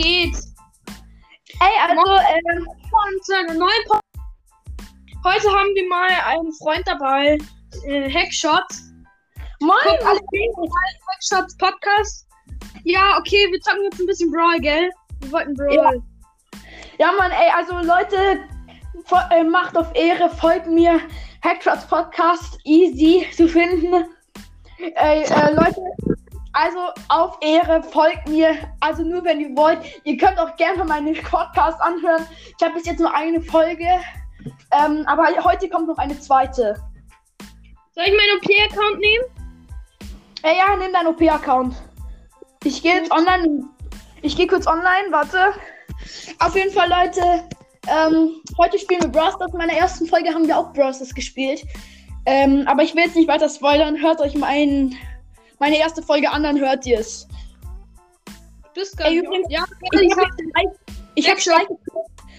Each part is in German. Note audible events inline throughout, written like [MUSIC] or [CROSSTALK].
geht? Ey, also, ähm, zu einer neuen Pod Heute haben wir mal einen Freund dabei, äh, Hackshot. moin, alle Hackshots Podcast. Ja, okay, wir zocken jetzt ein bisschen Brawl, gell? Wir wollten Brawl. Ja. Ja, Mann, ey, also Leute, äh, macht auf Ehre, folgt mir. Hackshots Podcast, easy zu finden. Ey, äh, Leute, also auf Ehre, folgt mir. Also nur wenn ihr wollt. Ihr könnt auch gerne meinen Podcast anhören. Ich habe bis jetzt nur eine Folge. Ähm, aber heute kommt noch eine zweite. Soll ich meinen OP-Account nehmen? Ey, ja, nimm deinen OP-Account. Ich gehe jetzt online. Ich gehe kurz online, warte. Auf jeden Fall, Leute. Ähm, heute spielen wir Brawl Stars. In meiner ersten Folge haben wir auch Brawl Stars gespielt. Ähm, aber ich will jetzt nicht weiter spoilern. Hört euch mein, meine erste Folge an, dann hört ihr es. Bist gar Ey, übrigens, Ja, Ich ich habe hab, ich hab gleich.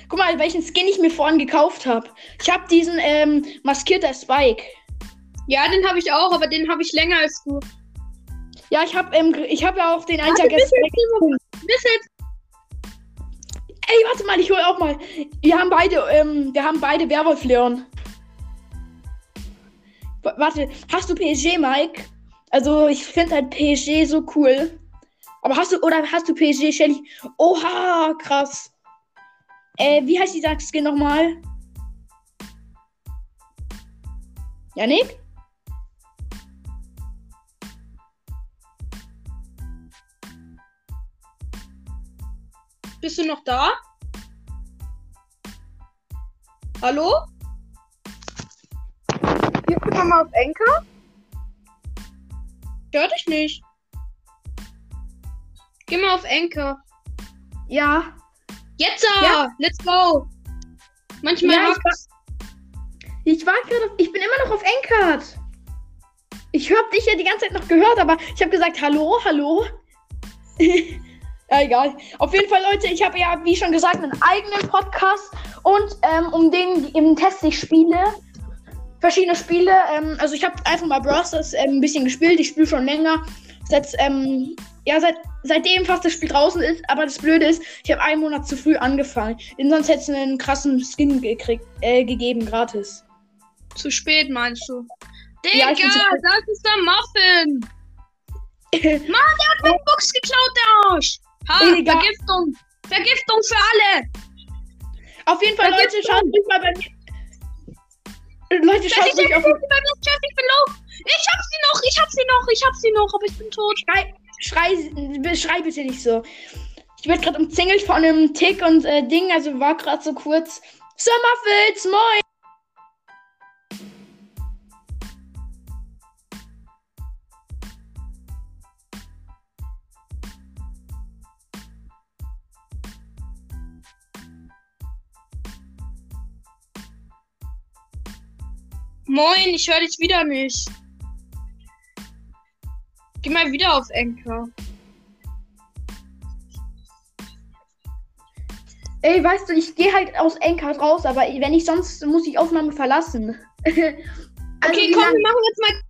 Guck mal, welchen Skin ich mir vorhin gekauft habe. Ich habe diesen ähm, maskierter Spike. ja, den habe ich auch, aber den habe ich länger als du. Ja, ich habe ähm, ich hab ja auch den Timo. bis jetzt. Ey, warte mal, ich hol auch mal. Wir haben beide, ähm, wir haben beide Werwolf Leon. W- Warte, hast du PSG, Mike? Also, ich finde halt PSG so cool. Aber hast du, oder hast du PSG, Shelly? Oha, krass. Äh, wie heißt dieser Skin nochmal? Janik? Bist du noch da? Hallo? Gehst du nochmal auf Enker? Hör dich nicht. Geh mal auf Anchor. Ja. Jetzt! Ja. Let's go! Manchmal Ja, ich hackt's. Ich war gerade, ich bin immer noch auf Enkart. Ich habe dich ja die ganze Zeit noch gehört, aber ich habe gesagt, hallo, hallo. [LAUGHS] ja, egal. Auf jeden Fall, Leute, ich habe ja, wie schon gesagt, einen eigenen Podcast und ähm, um den im Test ich spiele. Verschiedene Spiele. Ähm, also ich habe einfach mal Brawl Stars ähm, ein bisschen gespielt. Ich spiele schon länger. Seit, ähm, ja, seit, seitdem fast das Spiel draußen ist. Aber das Blöde ist, ich habe einen Monat zu früh angefangen. Denn sonst hätte es einen krassen Skin gekriegt, äh, gegeben, gratis. Zu spät, meinst du? Digga, Ja, das ist der Muffin! [LAUGHS] Mann, der hat meine Box geklaut, der Arsch! Ha. Vergiftung! Vergiftung für alle! Auf jeden Fall, Da Leute, schaut mich mal bei mir. Leute, schaut mich auf ich bin low! Ich hab sie noch, ich hab sie noch, ich hab sie noch, aber ich bin tot. Schrei, schrei, schrei bitte nicht so. Ich werde gerade umzingelt von einem Tick und äh, Ding, also war gerade so kurz. Sommerfilz, moin! Moin, ich höre dich wieder nicht. Geh mal wieder auf Anchor. Ey, weißt du, ich gehe halt aus Enkart raus, aber wenn ich sonst muss ich Aufnahme verlassen. [LAUGHS] Also, Okay, komm, wir machen jetzt mal